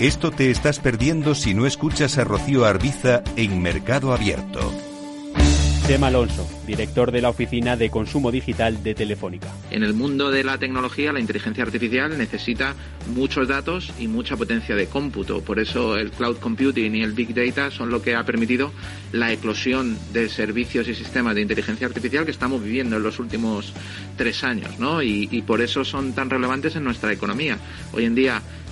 Esto te estás perdiendo si no escuchas a Rocío Arbiza en Mercado Abierto. Tema Alonso, director de la Oficina de Consumo Digital de Telefónica. En el mundo de la tecnología, la inteligencia artificial necesita muchos datos y mucha potencia de cómputo. Por eso el cloud computing y el big data son lo que ha permitido la eclosión de servicios y sistemas de inteligencia artificial que estamos viviendo en los últimos tres años, ¿no? Y, y por eso son tan relevantes en nuestra economía. Hoy en día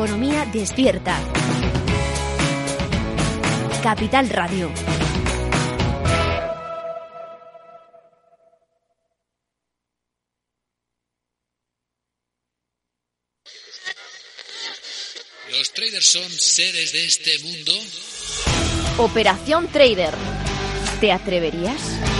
Economía despierta. Capital Radio. ¿Los traders son seres de este mundo? Operación Trader. ¿Te atreverías?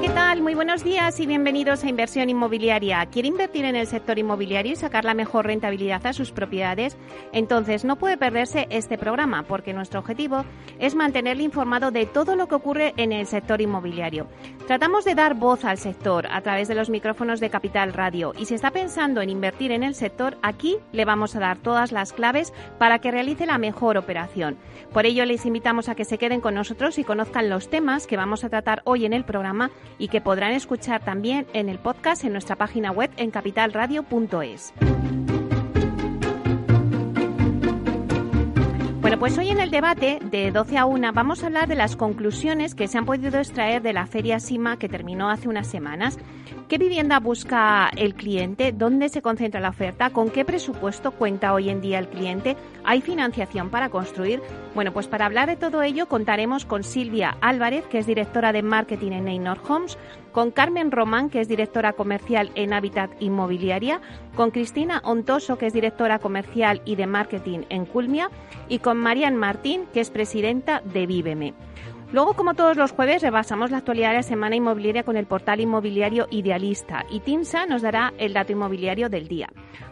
¿Qué tal? Muy buenos días y bienvenidos a Inversión Inmobiliaria. ¿Quiere invertir en el sector inmobiliario y sacar la mejor rentabilidad a sus propiedades? Entonces no puede perderse este programa porque nuestro objetivo es mantenerle informado de todo lo que ocurre en el sector inmobiliario. Tratamos de dar voz al sector a través de los micrófonos de Capital Radio y si está pensando en invertir en el sector, aquí le vamos a dar todas las claves para que realice la mejor operación. Por ello les invitamos a que se queden con nosotros y conozcan los temas que vamos a tratar hoy en el programa y que podrán escuchar también en el podcast en nuestra página web en capitalradio.es. Bueno, pues hoy en el debate de 12 a 1 vamos a hablar de las conclusiones que se han podido extraer de la Feria SIMA que terminó hace unas semanas. ¿Qué vivienda busca el cliente? ¿Dónde se concentra la oferta? ¿Con qué presupuesto cuenta hoy en día el cliente? ¿Hay financiación para construir? Bueno, pues para hablar de todo ello contaremos con Silvia Álvarez, que es directora de marketing en Neynor Homes, con Carmen Román, que es directora comercial en Habitat Inmobiliaria, con Cristina Ontoso, que es directora comercial y de marketing en Culmia, y con Marian Martín, que es presidenta de Víveme. Luego, como todos los jueves, rebasamos la actualidad de la semana inmobiliaria con el portal inmobiliario Idealista y Tinsa nos dará el dato inmobiliario del día.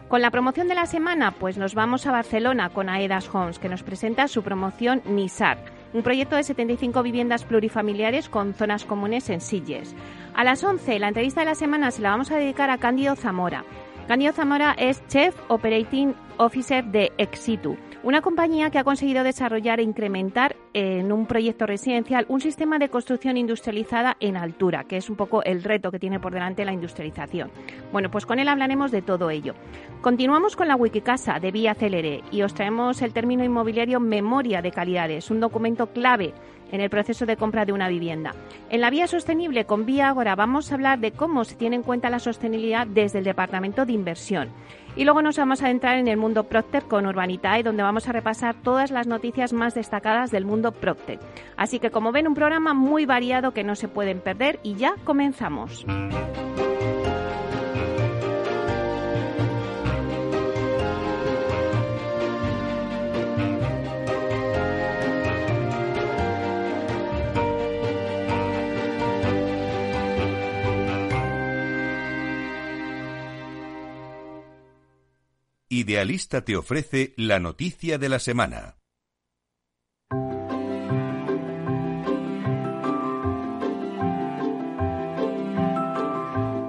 Con la promoción de la semana, pues nos vamos a Barcelona con Aedas Homes, que nos presenta su promoción Nisar, un proyecto de 75 viviendas plurifamiliares con zonas comunes en Silles. A las 11, la entrevista de la semana se la vamos a dedicar a Cándido Zamora. Cándido Zamora es Chef Operating Officer de Exitu, una compañía que ha conseguido desarrollar e incrementar en un proyecto residencial un sistema de construcción industrializada en altura, que es un poco el reto que tiene por delante la industrialización. Bueno, pues con él hablaremos de todo ello. Continuamos con la Wikicasa de Vía Celere y os traemos el término inmobiliario memoria de calidades, un documento clave en el proceso de compra de una vivienda. En la vía sostenible con Vía Agora vamos a hablar de cómo se tiene en cuenta la sostenibilidad desde el Departamento de Inversión. Y luego nos vamos a entrar en el mundo Procter con Urbanitae, donde vamos a repasar todas las noticias más destacadas del mundo Procter. Así que como ven, un programa muy variado que no se pueden perder y ya comenzamos. Idealista te ofrece la noticia de la semana.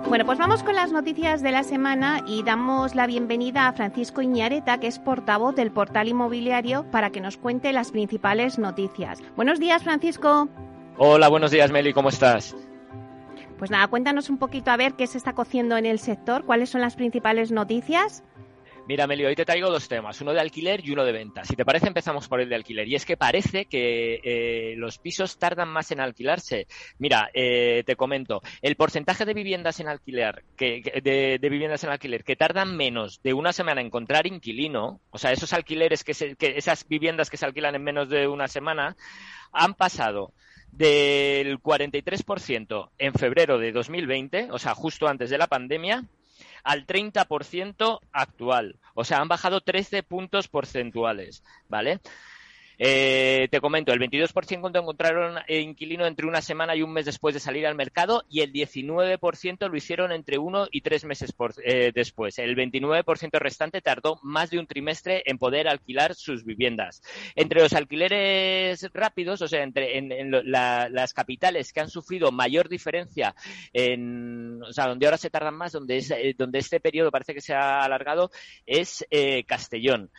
Bueno, pues vamos con las noticias de la semana y damos la bienvenida a Francisco Iñareta, que es portavoz del portal inmobiliario, para que nos cuente las principales noticias. Buenos días, Francisco. Hola, buenos días, Meli, ¿cómo estás? Pues nada, cuéntanos un poquito a ver qué se está cociendo en el sector, cuáles son las principales noticias. Mira, Melio, hoy te traigo dos temas, uno de alquiler y uno de venta. Si te parece, empezamos por el de alquiler. Y es que parece que eh, los pisos tardan más en alquilarse. Mira, eh, te comento, el porcentaje de viviendas en alquiler, que, de, viviendas en alquiler que tardan menos de una semana en encontrar inquilino, o sea, esos alquileres que, que esas viviendas que se alquilan en menos de una semana, han pasado del 43% en febrero de 2020, o sea, justo antes de la pandemia, al 30% actual. O sea, han bajado 13 puntos porcentuales, ¿vale? Eh, te comento, el 22% encontraron inquilino entre una semana y un mes después de salir al mercado y el 19% lo hicieron entre uno y tres meses eh, después. El 29% restante tardó más de un trimestre en poder alquilar sus viviendas. Entre los alquileres rápidos, o sea, entre en, las capitales que han sufrido mayor diferencia, en, o sea, donde ahora se tardan más, donde, es, eh, donde este periodo parece que se ha alargado, es Castellón.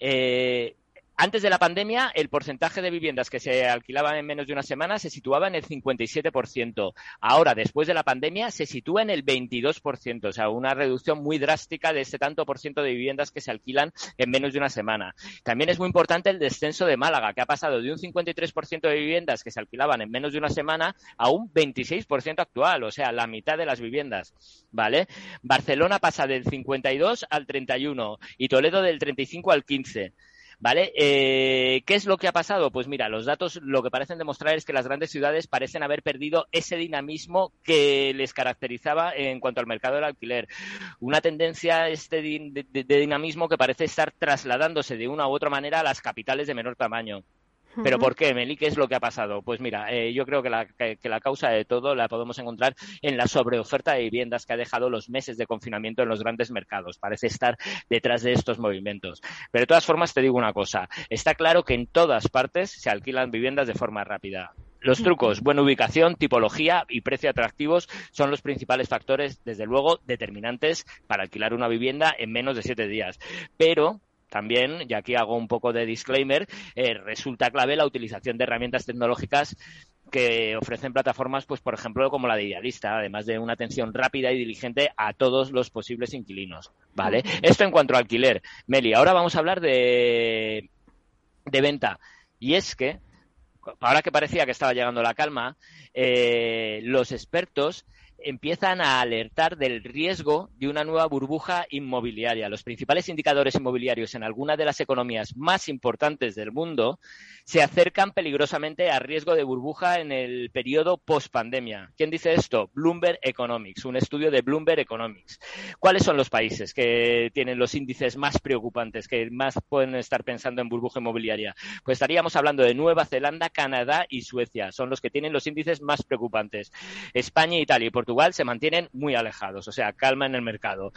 Eh, antes de la pandemia, el porcentaje de viviendas que se alquilaban en menos de una semana se situaba en el 57%. Ahora, después de la pandemia, se sitúa en el 22%, o sea, una reducción muy drástica de ese tanto por ciento de viviendas que se alquilan en menos de una semana. También es muy importante el descenso de Málaga, que ha pasado de un 53% de viviendas que se alquilaban en menos de una semana a un 26% actual, o sea, la mitad de las viviendas, ¿vale? Barcelona pasa del 52 al 31 y Toledo del 35 al 15. ¿Vale? Eh, ¿Qué es lo que ha pasado? Pues mira, los datos lo que parecen demostrar es que las grandes ciudades parecen haber perdido ese dinamismo que les caracterizaba en cuanto al mercado del alquiler. Una tendencia este de, de dinamismo que parece estar trasladándose de una u otra manera a las capitales de menor tamaño. ¿Pero por qué, Meli? ¿Qué es lo que ha pasado? Pues mira, eh, yo creo que la, que, la, causa de todo la podemos encontrar en la sobreoferta de viviendas que ha dejado los meses de confinamiento en los grandes mercados. Parece estar detrás de estos movimientos. Pero de todas formas, te digo una cosa. Está claro que en todas partes se alquilan viviendas de forma rápida. Los trucos, buena ubicación, tipología y precio atractivos son los principales factores, desde luego, determinantes para alquilar una vivienda en menos de siete días. Pero también, y aquí hago un poco de disclaimer, eh, resulta clave la utilización de herramientas tecnológicas que ofrecen plataformas, pues por ejemplo, como la de Idealista, además de una atención rápida y diligente a todos los posibles inquilinos, ¿vale? Esto en cuanto a alquiler. Meli, ahora vamos a hablar de, de venta. Y es que, ahora que parecía que estaba llegando la calma, eh, los expertos empiezan a alertar del riesgo de una nueva burbuja inmobiliaria. Los principales indicadores inmobiliarios en alguna de las economías más importantes del mundo se acercan peligrosamente a riesgo de burbuja en el periodo post-pandemia. ¿Quién dice esto? Bloomberg Economics, un estudio de Bloomberg Economics. ¿Cuáles son los países que tienen los índices más preocupantes, que más pueden estar pensando en burbuja inmobiliaria? Pues estaríamos hablando de Nueva Zelanda, Canadá y Suecia. Son los que tienen los índices más preocupantes. España, Italia y Portugal se mantienen muy alejados, o sea, calma en el mercado.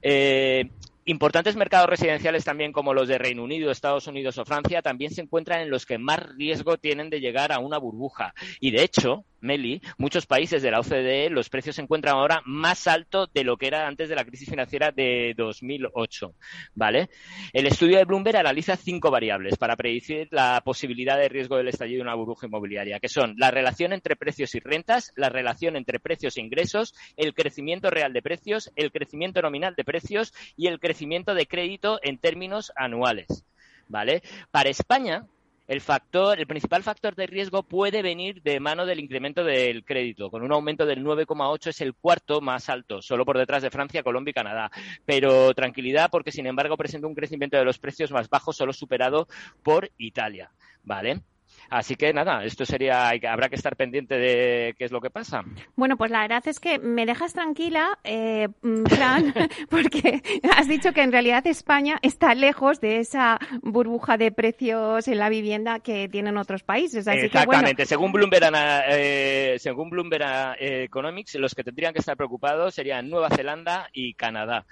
Eh, Importantes mercados residenciales también como los de Reino Unido, Estados Unidos o Francia también se encuentran en los que más riesgo tienen de llegar a una burbuja. Y de hecho, Meli, muchos países de la OCDE los precios se encuentran ahora más alto de lo que era antes de la crisis financiera de 2008, ¿vale? El estudio de Bloomberg analiza cinco variables para predecir la posibilidad de riesgo del estallido de una burbuja inmobiliaria, que son la relación entre precios y rentas, la relación entre precios e ingresos, el crecimiento real de precios, el crecimiento nominal de precios y el crecimiento de crédito en términos anuales, ¿vale? Para España, el factor, el principal factor de riesgo puede venir de mano del incremento del crédito. Con un aumento del 9,8 es el cuarto más alto, solo por detrás de Francia, Colombia y Canadá. Pero tranquilidad porque, sin embargo, presenta un crecimiento de los precios más bajos, solo superado por Italia. ¿Vale? Así que nada, esto sería, habrá que estar pendiente de qué es lo que pasa. Bueno, pues la verdad es que me dejas tranquila, eh, Fran, porque has dicho que en realidad España está lejos de esa burbuja de precios en la vivienda que tienen otros países. Exactamente, según Bloomberg, eh, según Bloomberg eh, Economics, los que tendrían que estar preocupados serían Nueva Zelanda y Canadá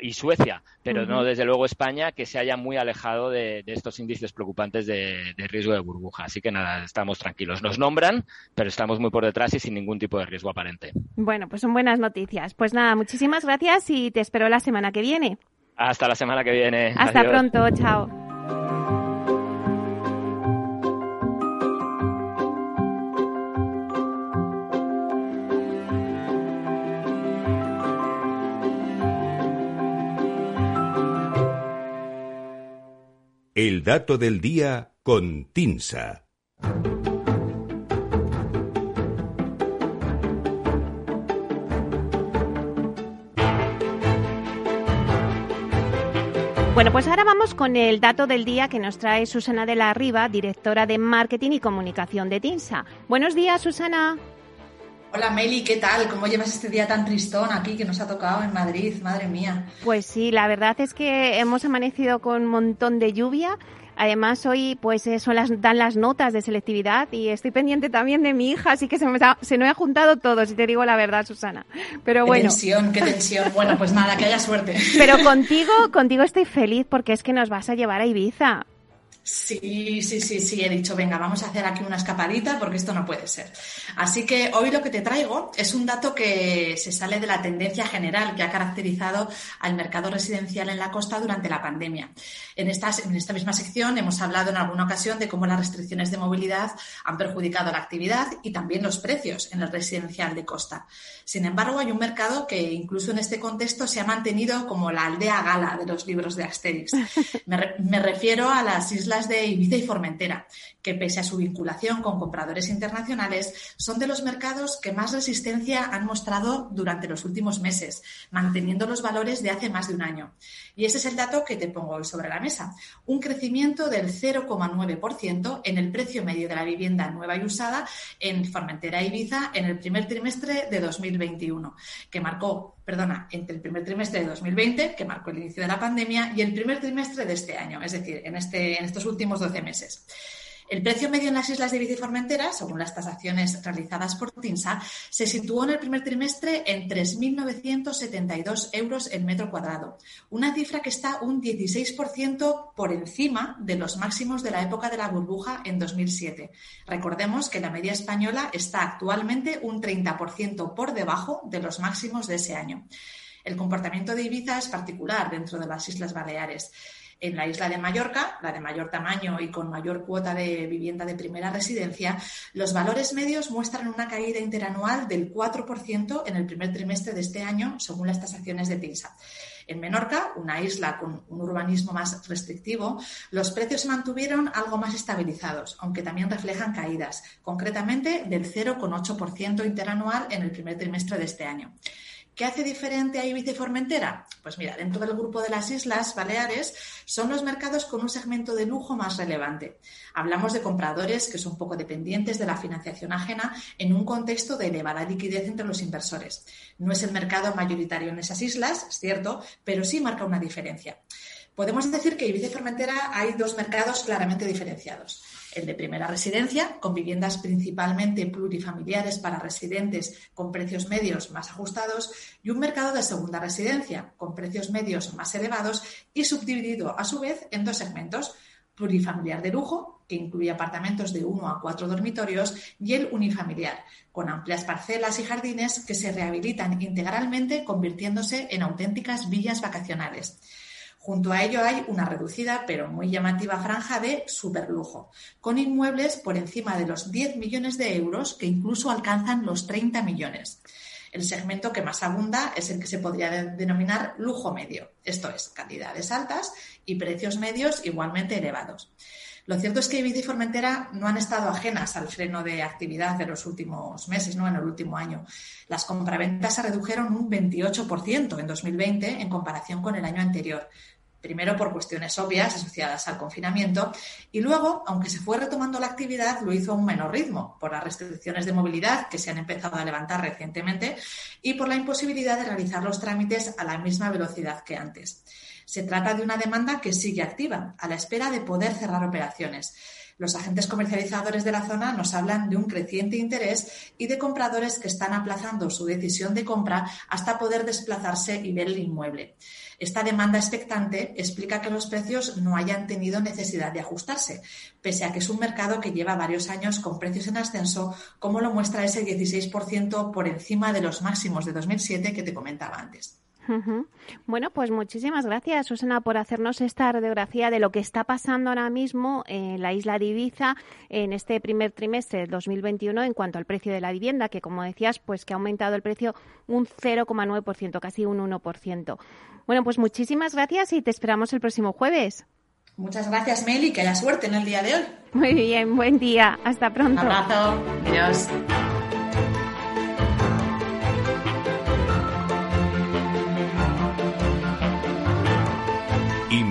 y Suecia, pero no desde luego España, que se haya muy alejado de, estos índices preocupantes de, riesgo de burbuja. Así que nada, estamos tranquilos. Nos nombran, pero estamos muy por detrás y sin ningún tipo de riesgo aparente. Bueno, pues son buenas noticias. Pues nada, muchísimas gracias y te espero la semana que viene. Hasta la semana que viene. Hasta pronto, chao. El dato del día con Tinsa. Bueno, pues ahora vamos con el dato del día que nos trae Susana de la Riva, directora de Marketing y Comunicación de TINSA. Buenos días, Susana. Hola Meli, ¿qué tal? ¿Cómo llevas este día tan tristón aquí que nos ha tocado en Madrid? Madre mía. Pues sí, la verdad es que hemos amanecido con un montón de lluvia Además, hoy pues eh, son las, dan las notas de selectividad y estoy pendiente también de mi hija, así que se me, se me ha juntado todo, si te digo la verdad, Susana. Pero bueno. Qué tensión, qué tensión. Bueno, pues nada, que haya suerte. Pero contigo, contigo estoy feliz porque es que nos vas a llevar a Ibiza. Sí, sí, sí, sí, he dicho, venga, vamos a hacer aquí una escapadita porque esto no puede ser. Así que hoy lo que te traigo es un dato que se sale de la tendencia general que ha caracterizado al mercado residencial en la costa durante la pandemia. En, en esta misma sección hemos hablado en alguna ocasión de cómo las restricciones de movilidad han perjudicado la actividad y también los precios en el residencial de costa. Sin embargo, hay un mercado que incluso en este contexto se ha mantenido como la aldea gala de los libros de Asterix. me refiero a las islas de Ibiza y Formentera, que pese a su vinculación con compradores internacionales, son de los mercados que más resistencia han mostrado durante los últimos meses, manteniendo los valores de hace más de un año. Y ese es el dato que te pongo hoy sobre la mesa. Un crecimiento del 0,9% en el precio medio de la vivienda nueva y usada en Formentera e Ibiza en el primer trimestre de 2021, que marcó perdona, entre el primer trimestre de 2020, que marcó el inicio de la pandemia, y el primer trimestre de este año, es decir, en, este, en estos últimos 12 meses. El precio medio en las islas de Ibiza y Formentera, según las tasaciones realizadas por TINSA, se situó en el primer trimestre en 3.972 euros el metro cuadrado, una cifra que está un 16% por encima de los máximos de la época de la burbuja en 2007. Recordemos que la media española está actualmente un 30% por debajo de los máximos de ese año. El comportamiento de Ibiza es particular dentro de las Islas Baleares. En la isla de Mallorca, la de mayor tamaño y con mayor cuota de vivienda de primera residencia, los valores medios muestran una caída interanual del 4% en el primer trimestre de este año, según las tasaciones de TINSA. En Menorca, una isla con un urbanismo más restrictivo, los precios se mantuvieron algo más estabilizados, aunque también reflejan caídas, concretamente del 0,8% interanual en el primer trimestre de este año. ¿Qué hace diferente a Ibiza y Formentera? Pues mira, dentro del grupo de las Islas Baleares son los mercados con un segmento de lujo más relevante. Hablamos de compradores que son poco dependientes de la financiación ajena en un contexto de elevada liquidez entre los inversores. No es el mercado mayoritario en esas islas, es cierto, pero sí marca una diferencia. Podemos decir que Ibiza y Formentera hay dos mercados claramente diferenciados el de primera residencia, con viviendas principalmente plurifamiliares para residentes con precios medios más ajustados, y un mercado de segunda residencia, con precios medios más elevados y subdividido a su vez en dos segmentos, plurifamiliar de lujo, que incluye apartamentos de uno a cuatro dormitorios, y el unifamiliar, con amplias parcelas y jardines que se rehabilitan integralmente convirtiéndose en auténticas villas vacacionales. Junto a ello hay una reducida pero muy llamativa franja de superlujo, con inmuebles por encima de los 10 millones de euros que incluso alcanzan los 30 millones. El segmento que más abunda es el que se podría denominar lujo medio, esto es, calidades altas y precios medios igualmente elevados. Lo cierto es que Ibiza y Formentera no han estado ajenas al freno de actividad de los últimos meses, ¿no? en el último año. Las compraventas se redujeron un 28% en 2020 en comparación con el año anterior, primero por cuestiones obvias asociadas al confinamiento y luego, aunque se fue retomando la actividad, lo hizo a un menor ritmo por las restricciones de movilidad que se han empezado a levantar recientemente y por la imposibilidad de realizar los trámites a la misma velocidad que antes. Se trata de una demanda que sigue activa, a la espera de poder cerrar operaciones. Los agentes comercializadores de la zona nos hablan de un creciente interés y de compradores que están aplazando su decisión de compra hasta poder desplazarse y ver el inmueble. Esta demanda expectante explica que los precios no hayan tenido necesidad de ajustarse, pese a que es un mercado que lleva varios años con precios en ascenso, como lo muestra ese 16% por encima de los máximos de 2007 que te comentaba antes. Bueno, pues muchísimas gracias, Susana, por hacernos esta radiografía de lo que está pasando ahora mismo en la isla de Ibiza en este primer trimestre de 2021 en cuanto al precio de la vivienda, que como decías, pues que ha aumentado el precio un 0,9%, casi un 1%. Bueno, pues muchísimas gracias y te esperamos el próximo jueves. Muchas gracias, Meli, que haya suerte en el día de hoy. Muy bien, buen día. Hasta pronto. Un abrazo. Adiós.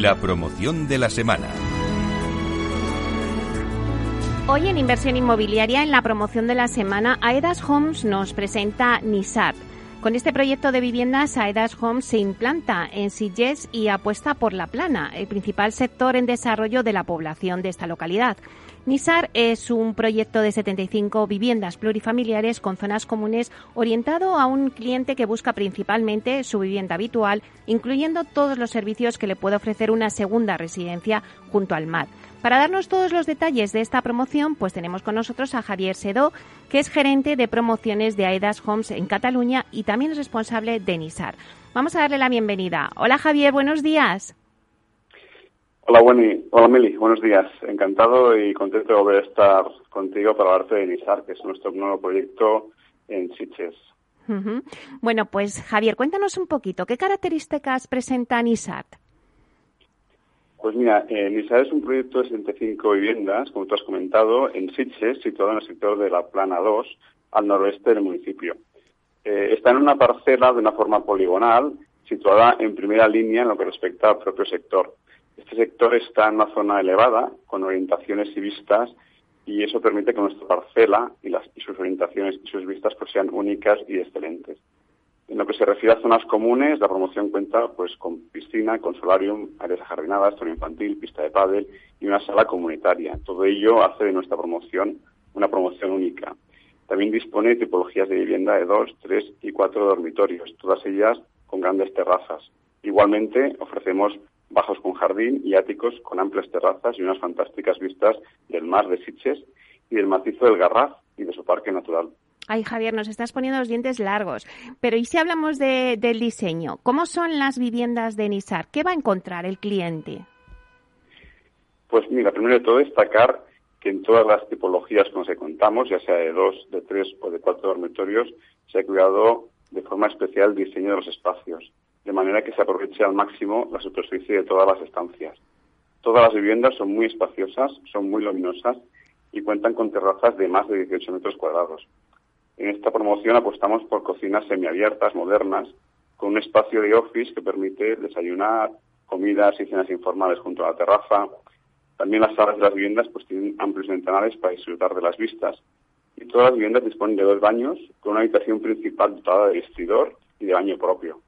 La promoción de la semana. Hoy en Inversión Inmobiliaria, en la promoción de la semana, Aedas Homes nos presenta Nisart. Con este proyecto de viviendas, Aedas Homes se implanta en Sitges y apuesta por la plana, el principal sector en desarrollo de la población de esta localidad. Nisar es un proyecto de 75 viviendas plurifamiliares con zonas comunes orientado a un cliente que busca principalmente su vivienda habitual, incluyendo todos los servicios que le puede ofrecer una segunda residencia junto al mar. Para darnos todos los detalles de esta promoción, pues tenemos con nosotros a Javier Sedó, que es gerente de promociones de Aedas Homes en Cataluña y también es responsable de Nisar. Vamos a darle la bienvenida. Hola Javier, buenos días. Hola, Hola, Meli. Buenos días. Encantado y contento de volver a estar contigo para hablarte de NISAR, que es nuestro nuevo proyecto en Sitges. Bueno, pues Javier, cuéntanos un poquito, ¿qué características presenta NISAR? Pues mira, eh, NISAR es un proyecto de 75 viviendas, como tú has comentado, en Sitges, situado en el sector de la Plana 2, al noroeste del municipio. Eh, está en una parcela de una forma poligonal, situada en primera línea en lo que respecta al propio sector. Este sector está en una zona elevada, con orientaciones y vistas, y eso permite que nuestra parcela y, las, y sus orientaciones y sus vistas pues, sean únicas y excelentes. En lo que se refiere a zonas comunes, la promoción cuenta pues con piscina, con solarium, áreas ajardinadas, zona infantil, pista de pádel y una sala comunitaria. Todo ello hace de nuestra promoción una promoción única. También dispone de tipologías de vivienda de dos, tres y cuatro dormitorios, todas ellas con grandes terrazas. Igualmente ofrecemos bajos con jardín y áticos con amplias terrazas y unas fantásticas vistas del mar de Sitges y del macizo del Garraf y de su parque natural. Ay, Javier, nos estás poniendo los dientes largos. Pero ¿y si hablamos de, del diseño? ¿Cómo son las viviendas de Nisar? ¿Qué va a encontrar el cliente? Pues mira, primero de todo destacar que en todas las tipologías que nos contamos, ya sea de dos, de tres o de cuatro dormitorios, se ha cuidado de forma especial el diseño de los espacios de manera que se aproveche al máximo la superficie de todas las estancias. Todas las viviendas son muy espaciosas, son muy luminosas y cuentan con terrazas de más de 18 metros cuadrados. En esta promoción apostamos por cocinas semiabiertas, modernas, con un espacio de office que permite desayunar, comidas y cenas informales junto a la terraza. También las salas de las viviendas pues tienen amplios ventanales para disfrutar de las vistas. Y todas las viviendas disponen de dos baños, con una habitación principal dotada de vestidor y de baño propio.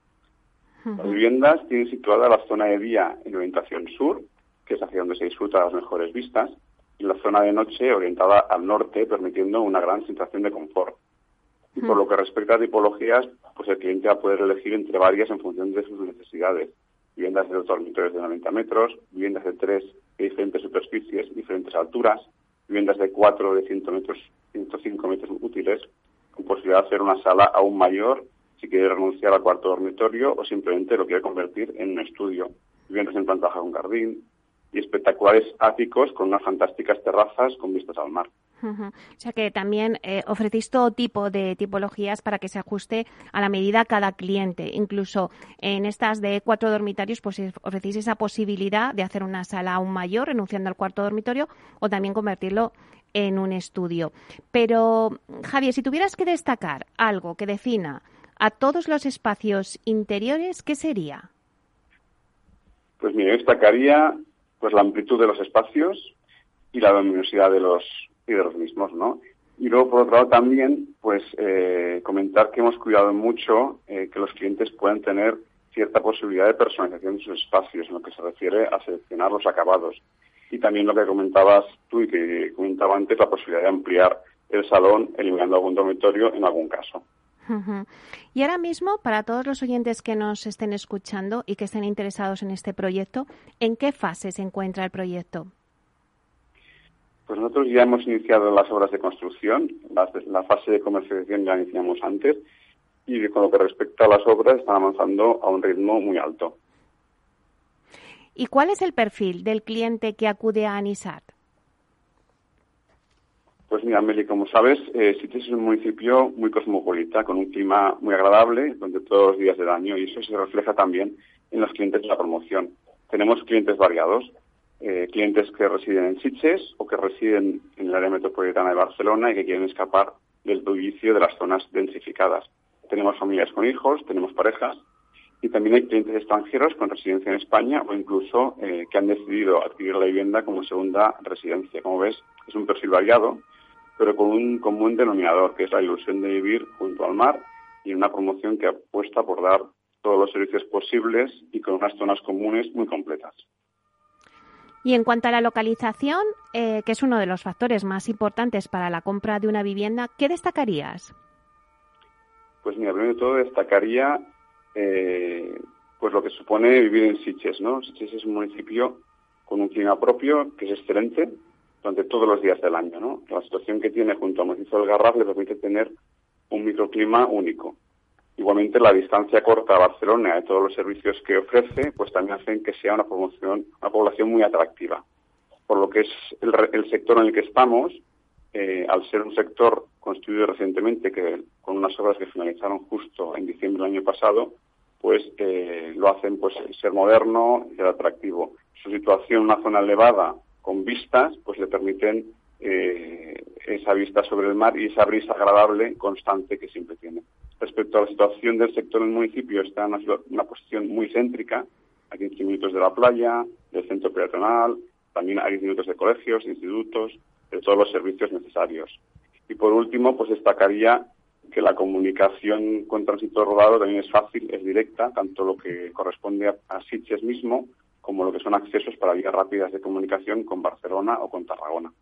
Las viviendas tienen situada la zona de día en orientación sur, que es hacia donde se disfruta las mejores vistas, y la zona de noche orientada al norte, permitiendo una gran sensación de confort. Y por lo que respecta a tipologías, pues el cliente va a poder elegir entre varias en función de sus necesidades. Viviendas de dos dormitorios de 90 metros, viviendas de tres de diferentes superficies, diferentes alturas, viviendas de cuatro de 100 metros, 105 metros útiles, con posibilidad de hacer una sala aún mayor si quiere renunciar al cuarto dormitorio o simplemente lo quiere convertir en un estudio, viviendas en planta baja con jardín y espectaculares áticos con unas fantásticas terrazas con vistas al mar. O sea que también eh, ofrecéis todo tipo de tipologías para que se ajuste a la medida cada cliente. Incluso en estas de cuatro dormitorios, pues ofrecéis esa posibilidad de hacer una sala aún mayor, renunciando al cuarto dormitorio, o también convertirlo en un estudio. Pero, Javier, si tuvieras que destacar algo que defina a todos los espacios interiores, ¿qué sería? Pues mire, destacaría pues la amplitud de los espacios y la luminosidad de los y de los mismos, ¿no? Y luego, por otro lado, también, pues, eh, comentar que hemos cuidado mucho eh, que los clientes puedan tener cierta posibilidad de personalización de sus espacios, en lo que se refiere a seleccionar los acabados. y también lo que comentabas tú y que comentaba antes, la posibilidad de ampliar el salón eliminando algún dormitorio en algún caso. Y ahora mismo, para todos los oyentes que nos estén escuchando y que estén interesados en este proyecto, ¿en qué fase se encuentra el proyecto? Pues nosotros ya hemos iniciado las obras de construcción, la, fase de comercialización ya iniciamos antes y con lo que respecta a las obras están avanzando a un ritmo muy alto. ¿Y cuál es el perfil del cliente que acude a Anisat? Pues mira, Meli, como sabes, eh, Sitges es un municipio muy cosmopolita, con un clima muy agradable durante todos los días del año y eso se refleja también en los clientes de la promoción. Tenemos clientes variados, eh, clientes que residen en Sitges o que residen en el área metropolitana de Barcelona y que quieren escapar del bullicio de las zonas densificadas. Tenemos familias con hijos, tenemos parejas y también hay clientes extranjeros con residencia en España o incluso eh, que han decidido adquirir la vivienda como segunda residencia. Como ves, es un perfil variado pero con un común denominador, que es la ilusión de vivir junto al mar y una promoción que apuesta por dar todos los servicios posibles y con unas zonas comunes muy completas. Y en cuanto a la localización, eh, que es uno de los factores más importantes para la compra de una vivienda, ¿qué destacarías? Pues mira, primero de todo destacaría eh, pues lo que supone vivir en Siches, ¿no? Siches es un municipio con un clima propio que es excelente, durante todos los días del año. ¿no? La situación que tiene junto al municipio del Garraf le permite tener un microclima único. Igualmente, la distancia corta a Barcelona de todos los servicios que ofrece, pues también hacen que sea una, promoción, una población muy atractiva. Por lo que es el, sector en el que estamos, eh, al ser un sector construido recientemente, que con unas obras que finalizaron justo en diciembre del año pasado, pues eh, lo hacen pues ser moderno y ser atractivo. Su situación en una zona elevada con vistas, pues le permiten eh, esa vista sobre el mar y esa brisa agradable constante que siempre tiene. Respecto a la situación del sector en el municipio, está en una, posición muy céntrica, a 15 minutos de la playa, del centro peatonal, también a 15 minutos de colegios, institutos, de todos los servicios necesarios. Y por último, pues destacaría que la comunicación con tránsito rodado también es fácil, es directa, tanto lo que corresponde a, a Sitges mismo como lo que son accesos para vías rápidas de comunicación con Barcelona o con Tarragona.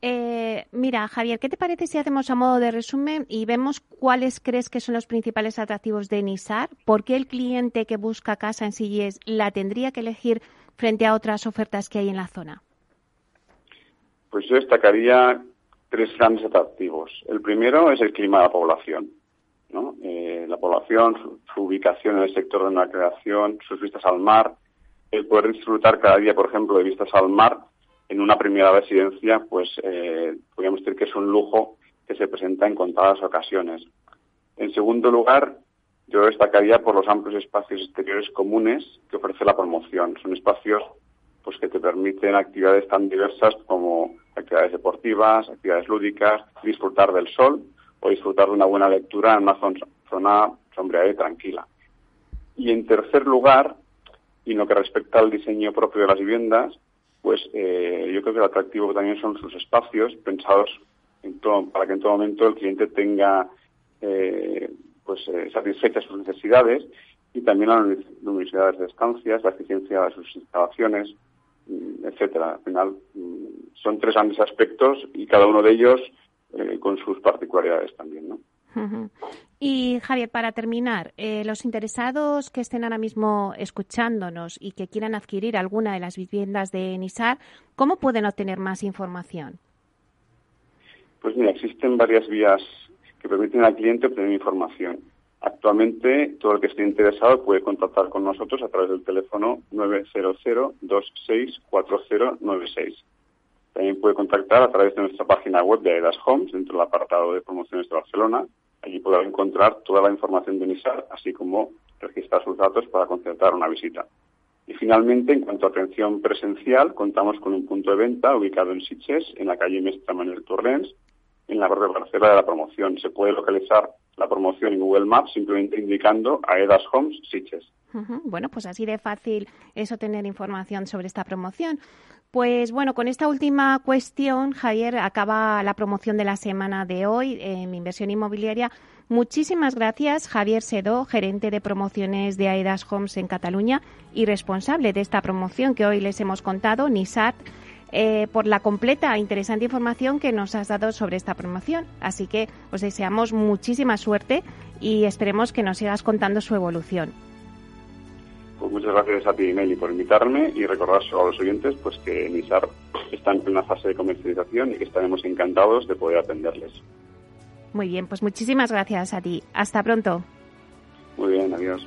Eh, mira, Javier, ¿qué te parece si hacemos a modo de resumen y vemos cuáles crees que son los principales atractivos de Nisar? ¿Por qué el cliente que busca casa en Silles la tendría que elegir frente a otras ofertas que hay en la zona? Pues yo destacaría tres grandes atractivos. El primero es el clima de la población. Eh, la población, su, ubicación en el sector de la creación, sus vistas al mar, el poder disfrutar cada día, por ejemplo, de vistas al mar en una primera residencia, pues eh, podríamos decir que es un lujo que se presenta en contadas ocasiones. En segundo lugar, yo destacaría por los amplios espacios exteriores comunes que ofrece la promoción. Son espacios pues que te permiten actividades tan diversas como actividades deportivas, actividades lúdicas, disfrutar del sol o disfrutar de una buena lectura en una zona, sombreada y tranquila. Y en tercer lugar, y en lo que respecta al diseño propio de las viviendas, pues eh, yo creo que lo atractivo también son sus espacios pensados para que en todo momento el cliente tenga eh, pues eh, satisfechas sus necesidades y también las luminosidades de estancias, la eficiencia de sus instalaciones, mm, etcétera. Al final mm, son tres grandes aspectos y cada uno de ellos eh, con sus particularidades también, ¿no? Y Javier, para terminar, eh, los interesados que estén ahora mismo escuchándonos y que quieran adquirir alguna de las viviendas de NISAR, ¿cómo pueden obtener más información? Pues mira, existen varias vías que permiten al cliente obtener información. Actualmente, todo el que esté interesado puede contactar con nosotros a través del teléfono 900 264096 también puede contactar a través de nuestra página web de Aedas Homes, dentro del apartado de promociones de Barcelona. Allí podrá encontrar toda la información de NISAR, así como registrar sus datos para concertar una visita. Y finalmente, en cuanto a atención presencial, contamos con un punto de venta ubicado en Sitges, en la calle Mestre Manuel Torrens, en la barra parcela de la promoción. Se puede localizar la promoción en Google Maps simplemente indicando Aedas Homes Sitges. Bueno, pues así de fácil es obtener información sobre esta promoción. Pues bueno, con esta última cuestión, Javier, acaba la promoción de la semana de hoy en inversión inmobiliaria. Muchísimas gracias, Javier Sedó, gerente de promociones de Aedas Homes en Cataluña y responsable de esta promoción que hoy les hemos contado, NISAT, eh, por la completa e interesante información que nos has dado sobre esta promoción. Así que os deseamos muchísima suerte y esperemos que nos sigas contando su evolución. Pues muchas gracias a ti, Meli, por invitarme y recordar a los oyentes pues que NISAR está en plena fase de comercialización y que estaremos encantados de poder atenderles. Muy bien, pues muchísimas gracias a ti. Hasta pronto. Muy bien, adiós.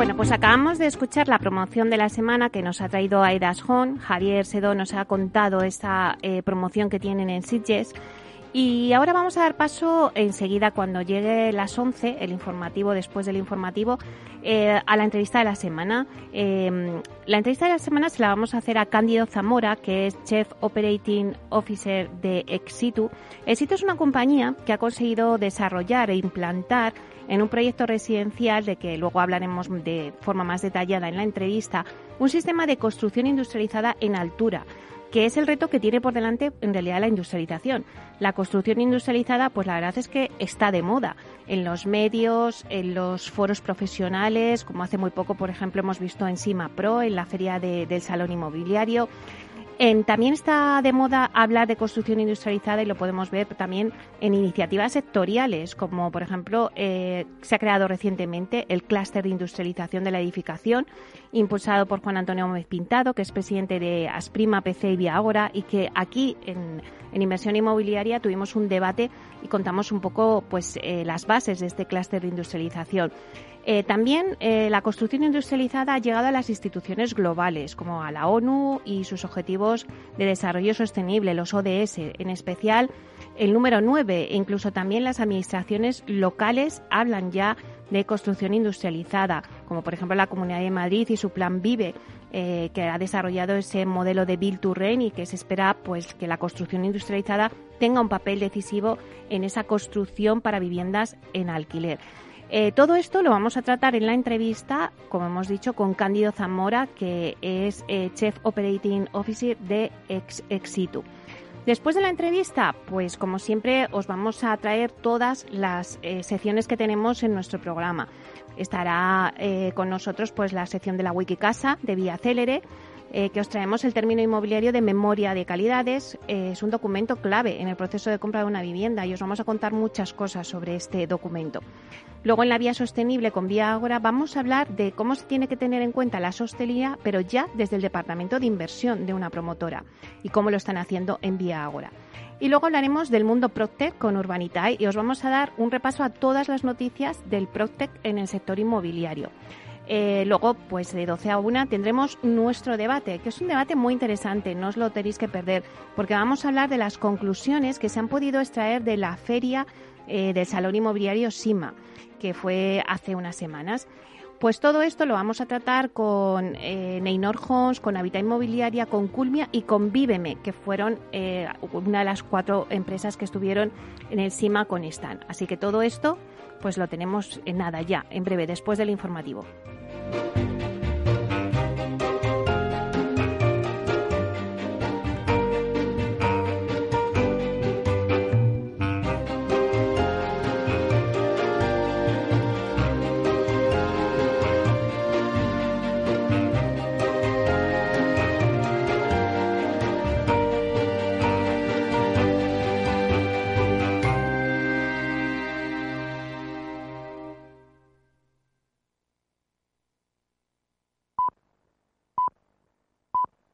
Bueno, pues acabamos de escuchar la promoción de la semana que nos ha traído Aidas Hon. Javier Sedó nos ha contado esta eh, promoción que tienen en Sitges. Y ahora vamos a dar paso enseguida, cuando llegue las 11, el informativo, después del informativo, eh, a la entrevista de la semana. Em, la entrevista de la semana se la vamos a hacer a Cándido Zamora, que es Chef Operating Officer de Exitu. Exitu es una compañía que ha conseguido desarrollar e implantar en un proyecto residencial, de que luego hablaremos de forma más detallada en la entrevista, un sistema de construcción industrializada en altura que es el reto que tiene por delante en realidad la industrialización. La construcción industrializada, pues la verdad es que está de moda en los medios, en los foros profesionales, como hace muy poco, por ejemplo, hemos visto en Sima Pro, en la feria del Salón Inmobiliario también está de moda hablar de construcción industrializada y lo podemos ver también en iniciativas sectoriales, como por ejemplo eh, se ha creado recientemente el clúster de industrialización de la edificación, impulsado por Juan Antonio Gómez Pintado, que es presidente de Asprima, PC y Viagora, y que aquí en, inversión inmobiliaria tuvimos un debate y contamos un poco pues eh, las bases de este clúster de industrialización. Eh, también eh, la construcción industrializada ha llegado a las instituciones globales, como a la ONU y sus objetivos de desarrollo sostenible, los ODS, en especial el número 9, e incluso también las administraciones locales hablan ya de construcción industrializada, como por ejemplo la Comunidad de Madrid y su plan Vive, eh, que ha desarrollado ese modelo de Build to Rent y que se espera pues que la construcción industrializada tenga un papel decisivo en esa construcción para viviendas en alquiler. Eh, todo esto lo vamos a tratar en la entrevista, como hemos dicho, con Cándido Zamora, que es eh, Chef Operating Officer de Ex Exitu. Después de la entrevista, pues como siempre os vamos a traer todas las eh, secciones que tenemos en nuestro programa. Estará con nosotros pues la sección de la Wikicasa de Vía Célere, eh, que os traemos el término inmobiliario de memoria de calidades. Eh, es un documento clave en el proceso de compra de una vivienda y os vamos a contar muchas cosas sobre este documento. Luego, en la vía sostenible con Vía Agora, vamos a hablar de cómo se tiene que tener en cuenta la sostenibilidad, pero ya desde el departamento de inversión de una promotora y cómo lo están haciendo en Vía Agora. Y luego hablaremos del mundo Proctec con Urbanitae y os vamos a dar un repaso a todas las noticias del Proctec en el sector inmobiliario. Eh, luego, pues de 12 a 1 tendremos nuestro debate, que es un debate muy interesante, no os lo tenéis que perder, porque vamos a hablar de las conclusiones que se han podido extraer de la feria eh, del Salón Inmobiliario SIMA, que fue hace unas semanas. Pues todo esto lo vamos a tratar con eh, Neynor Homes, con Habita Inmobiliaria, con Culmia y con Víveme, que fueron eh, una de las cuatro empresas que estuvieron en el SIMA con Stan. Así que todo esto pues lo tenemos en nada ya, en breve, después del informativo. thank you